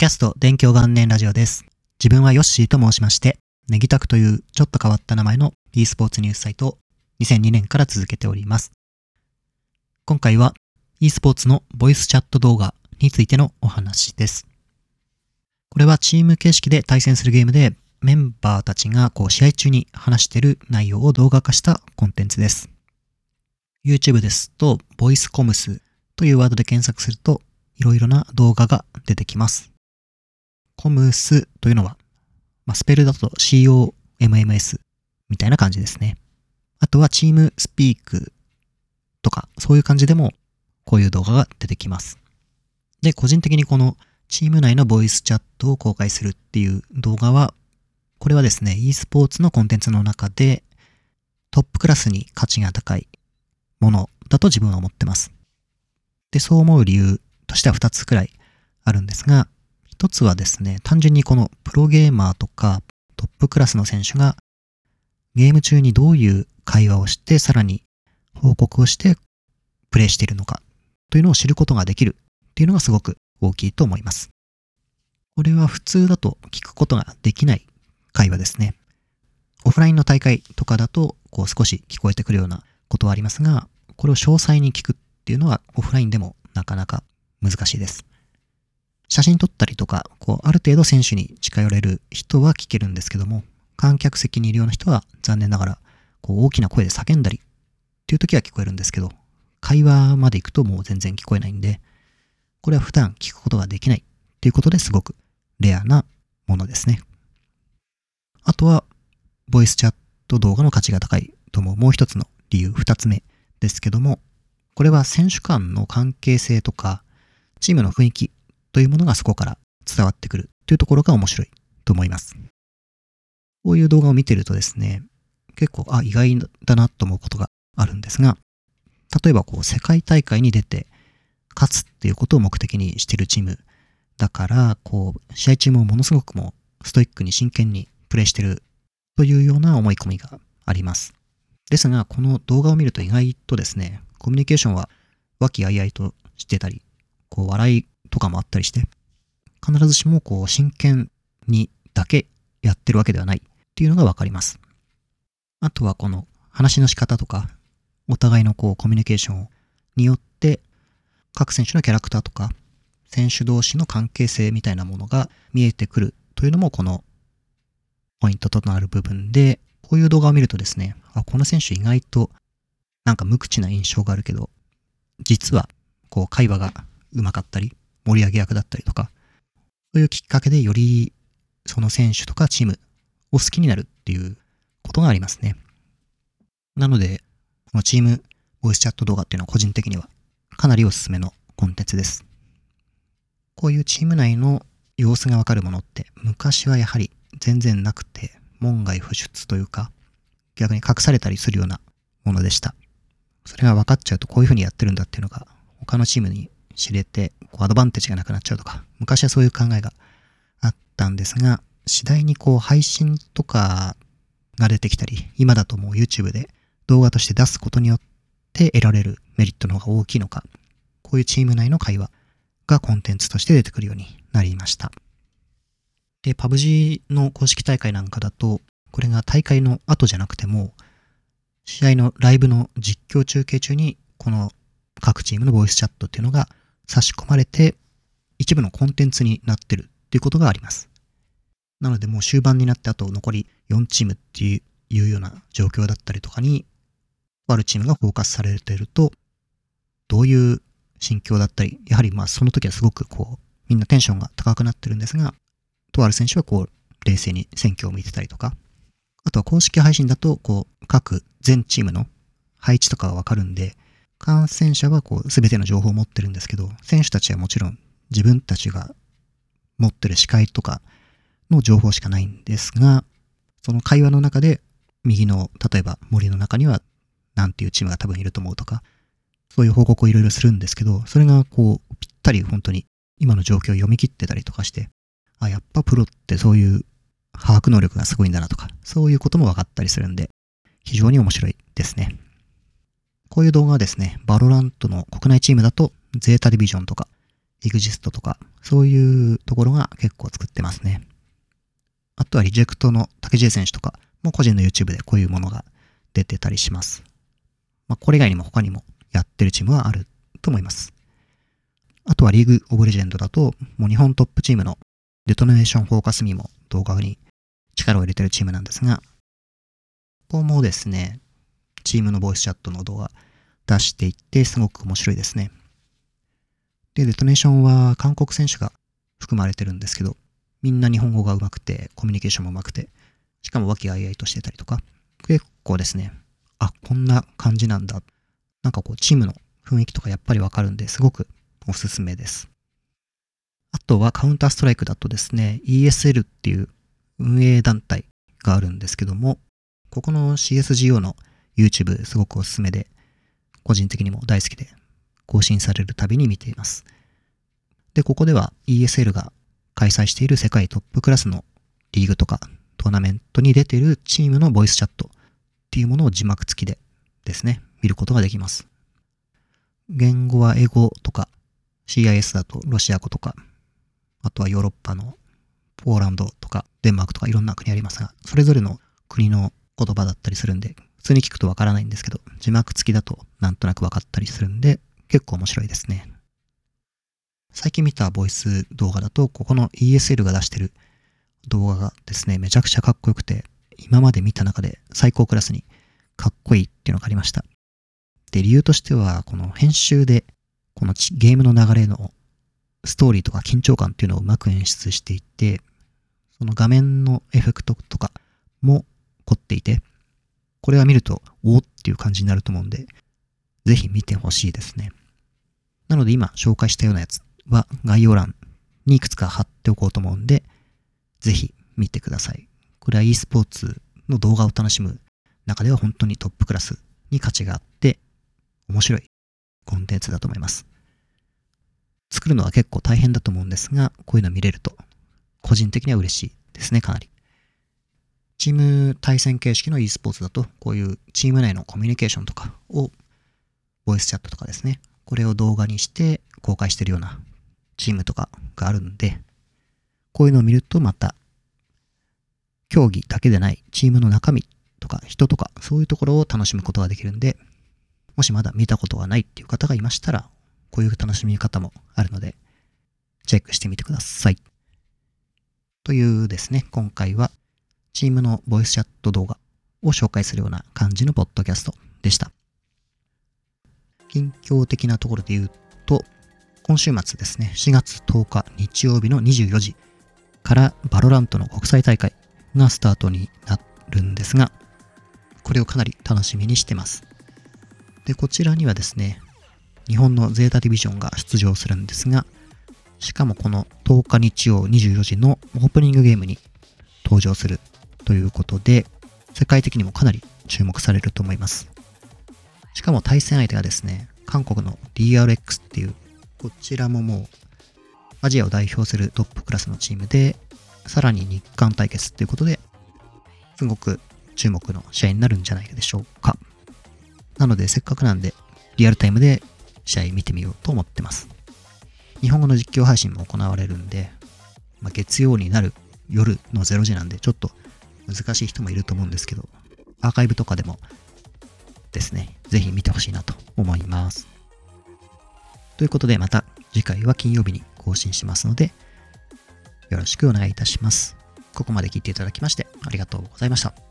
キャスト勉強元年ラジオです。自分はヨッシーと申しまして、ネギタクというちょっと変わった名前の e スポーツニュースサイトを2002年から続けております。今回は e スポーツのボイスチャット動画についてのお話です。これはチーム形式で対戦するゲームでメンバーたちがこう試合中に話している内容を動画化したコンテンツです。YouTube ですと、ボイスコムスというワードで検索すると、いろいろな動画が出てきます。コムスというのは、まあ、スペルだと COMMS みたいな感じですね。あとはチームスピークとか、そういう感じでもこういう動画が出てきます。で、個人的にこのチーム内のボイスチャットを公開するっていう動画は、これはですね、e スポーツのコンテンツの中でトップクラスに価値が高いものだと自分は思ってます。で、そう思う理由としては2つくらいあるんですが、1つはですね、単純にこのプロゲーマーとかトップクラスの選手がゲーム中にどういう会話をして、さらに報告をしてプレイしているのかというのを知ることができるっていうのがすごく大きいと思います。これは普通だと聞くことができない会話ですね。オフラインの大会とかだとこう少し聞こえてくるようなことはありますが、これを詳細に聞くっていうのはオフラインでもなかなか難しいです。写真撮ったりとか、こう、ある程度選手に近寄れる人は聞けるんですけども、観客席にいるような人は残念ながら、こう、大きな声で叫んだりっていう時は聞こえるんですけど、会話まで行くともう全然聞こえないんで、これは普段聞くことができないっていうことですごくレアなものですね。あとは、ボイスチャット動画の価値が高いと思うもう一つの理由、二つ目ですけども、これは選手間の関係性とか、チームの雰囲気というものがそこから伝わってくるというところが面白いと思います。こういう動画を見てるとですね、結構、あ、意外だなと思うことがあるんですが、例えばこう、世界大会に出て勝つっていうことを目的にしてるチームだから、こう、試合中もものすごくもうストイックに真剣にプレイしてるというような思い込みがあります。ですが、この動画を見ると意外とですね、コミュニケーションは和気あいあいとしてたり、こう笑いとかもあったりして、必ずしもこう真剣にだけやってるわけではないっていうのがわかります。あとはこの話の仕方とか、お互いのこうコミュニケーションによって、各選手のキャラクターとか、選手同士の関係性みたいなものが見えてくるというのもこのポイントとなる部分で、こういう動画を見るとですね、あ、この選手意外となんか無口な印象があるけど、実はこう会話がうまかったり、盛り上げ役だったりとか、そういうきっかけでよりその選手とかチームを好きになるっていうことがありますね。なので、このチームボイスチャット動画っていうのは個人的にはかなりおすすめのコンテンツです。こういうチーム内の様子がわかるものって昔はやはり全然なくて門外不出というか逆に隠されたりするようなものでした。それが分かっちゃうとこういう風にやってるんだっていうのが他のチームに知れてこうアドバンテージがなくなっちゃうとか昔はそういう考えがあったんですが次第にこう配信とかが出てきたり今だともう YouTube で動画として出すことによって得られるメリットの方が大きいのかこういうチーム内の会話がコンテンツとして出てくるようになりました。で、PUBG の公式大会なんかだと、これが大会の後じゃなくても、試合のライブの実況中継中に、この各チームのボイスチャットっていうのが差し込まれて、一部のコンテンツになってるっていうことがあります。なのでもう終盤になってあと残り4チームっていうような状況だったりとかに、あるチームがフォーカスされてると、どういう心境だったり、やはりまあその時はすごくこう、みんなテンションが高くなってるんですが、とある選手はこう、冷静に選挙を見てたりとか、あとは公式配信だと、こう、各全チームの配置とかがわかるんで、感染者はこう、すべての情報を持ってるんですけど、選手たちはもちろん自分たちが持ってる視界とかの情報しかないんですが、その会話の中で、右の、例えば森の中には、なんていうチームが多分いると思うとか、そういう報告をいろいろするんですけど、それがこう、ぴったり本当に今の状況を読み切ってたりとかして、あ、やっぱプロってそういう把握能力がすごいんだなとか、そういうことも分かったりするんで、非常に面白いですね。こういう動画はですね、 VALORANT の国内チームだと、 ZETA DIVISION とか EXIST とか、そういうところが結構作ってますね。あとは REJECT の竹地選手とかも個人の YouTube でこういうものが出てたりします。まあ、これ以外にも他にもやってるチームはあると思います。あとは League of Legends だと、もう日本トップチームの DetonatioN FocusMe も動画に力を入れてるチームなんですが、ここもですね、チームのボイスチャットの動画出していってすごく面白いですね。で、デトネーションは韓国選手が含まれてるんですけど、みんな日本語が上手くて、コミュニケーションも上手くて、しかも和気あいあいとしてたりとか、結構ですね、あ、こんな感じなんだ。なんかこう、チームの雰囲気とかやっぱりわかるんですごくおすすめです。あとはカウンターストライクだとですね、ESL っていう運営団体があるんですけども、ここの CSGO の YouTube すごくおすすめで、個人的にも大好きで、更新されるたびに見ています。で、ここでは ESL が開催している世界トップクラスのリーグとかトーナメントに出ているチームのボイスチャットっていうものを字幕付きでですね、見ることができます。言語は英語とか CIS だとロシア語とか、あとはヨーロッパのポーランドとかデンマークとかいろんな国ありますが、それぞれの国の言葉だったりするんで、普通に聞くとわからないんですけど、字幕付きだとなんとなくわかったりするんで、結構面白いですね。最近見たボイス動画だと、ここの ESL が出してる動画がですね、めちゃくちゃかっこよくて、今まで見た中で最高クラスにかっこいいっていうのがありました。で、理由としては、この編集で、このゲームの流れのストーリーとか緊張感っていうのをうまく演出していて、その画面のエフェクトとかも凝っていて、これは見ると、おっていう感じになると思うんで、ぜひ見てほしいですね。なので今紹介したようなやつは概要欄にいくつか貼っておこうと思うんで、ぜひ見てください。これは e スポーツの動画を楽しむ中では本当にトップクラスに価値があって、面白いコンテンツだと思います。作るのは結構大変だと思うんですが、こういうの見れると、個人的には嬉しいですね、かなり。チーム対戦形式の e スポーツだと、こういうチーム内のコミュニケーションとかを、ボイスチャットとかですね、これを動画にして公開してるようなチームとかがあるんで、こういうのを見るとまた、競技だけでないチームの中身とか人とかそういうところを楽しむことができるんで、もしまだ見たことがないっていう方がいましたら、こういう楽しみ方もあるので、チェックしてみてください。というですね、今回はチームのボイスチャット動画を紹介するような感じのポッドキャストでした。近況的なところで言うと、今週末ですね、4月10日日曜日の24時からバロラントの国際大会がスタートになるんですが、これをかなり楽しみにしてます。で、こちらにはですね、日本のゼータディビジョンが出場するんですが、しかもこの10日日曜24時のオープニングゲームに登場するということで、世界的にもかなり注目されると思います。しかも対戦相手がですね、韓国の DRX っていう、こちらももう、アジアを代表するトップクラスのチームで、さらに日韓対決っていうことで、すごく注目の試合になるんじゃないでしょうか。なので、せっかくなんで、リアルタイムで試合見てみようと思ってます。日本語の実況配信も行われるんで、まあ、月曜になる夜の0時なんで、ちょっと難しい人もいると思うんですけど、アーカイブとかでもですね、ぜひ見てほしいなと思います。ということでまた次回は金曜日に更新しますので、よろしくお願いいたします。ここまで聞いていただきましてありがとうございました。